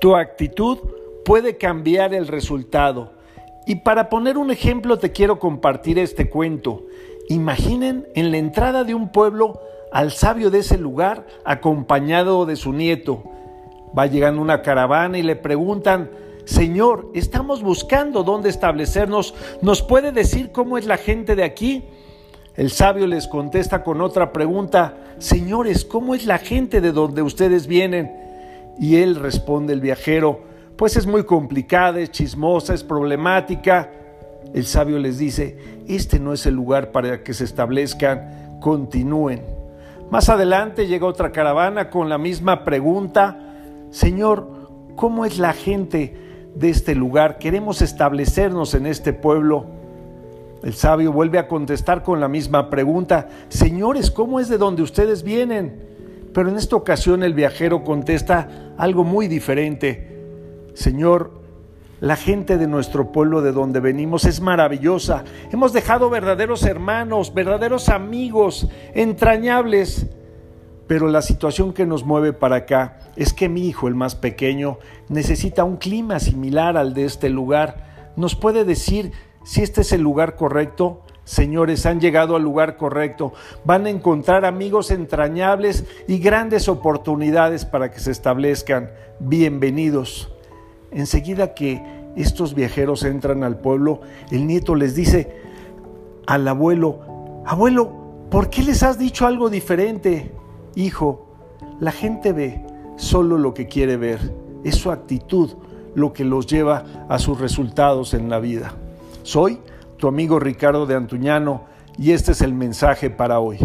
Tu actitud puede cambiar el resultado. Y para poner un ejemplo te quiero compartir este cuento. Imaginen en la entrada de un pueblo al sabio de ese lugar acompañado de su nieto. Va llegando una caravana y le preguntan, Señor, estamos buscando dónde establecernos. ¿Nos puede decir cómo es la gente de aquí? El sabio les contesta con otra pregunta, Señores, ¿cómo es la gente de donde ustedes vienen? Y él responde el viajero, pues es muy complicada, es chismosa, es problemática. El sabio les dice, este no es el lugar para que se establezcan, continúen. Más adelante llega otra caravana con la misma pregunta, Señor, ¿cómo es la gente de este lugar? Queremos establecernos en este pueblo. El sabio vuelve a contestar con la misma pregunta, Señores, ¿cómo es de donde ustedes vienen? Pero en esta ocasión el viajero contesta algo muy diferente. Señor, la gente de nuestro pueblo de donde venimos es maravillosa. Hemos dejado verdaderos hermanos, verdaderos amigos, entrañables. Pero la situación que nos mueve para acá es que mi hijo, el más pequeño, necesita un clima similar al de este lugar. ¿Nos puede decir si este es el lugar correcto? Señores, han llegado al lugar correcto. Van a encontrar amigos entrañables y grandes oportunidades para que se establezcan. Bienvenidos. Enseguida que estos viajeros entran al pueblo, el nieto les dice al abuelo, abuelo, ¿por qué les has dicho algo diferente? Hijo, la gente ve solo lo que quiere ver. Es su actitud lo que los lleva a sus resultados en la vida. Soy tu amigo Ricardo de Antuñano y este es el mensaje para hoy.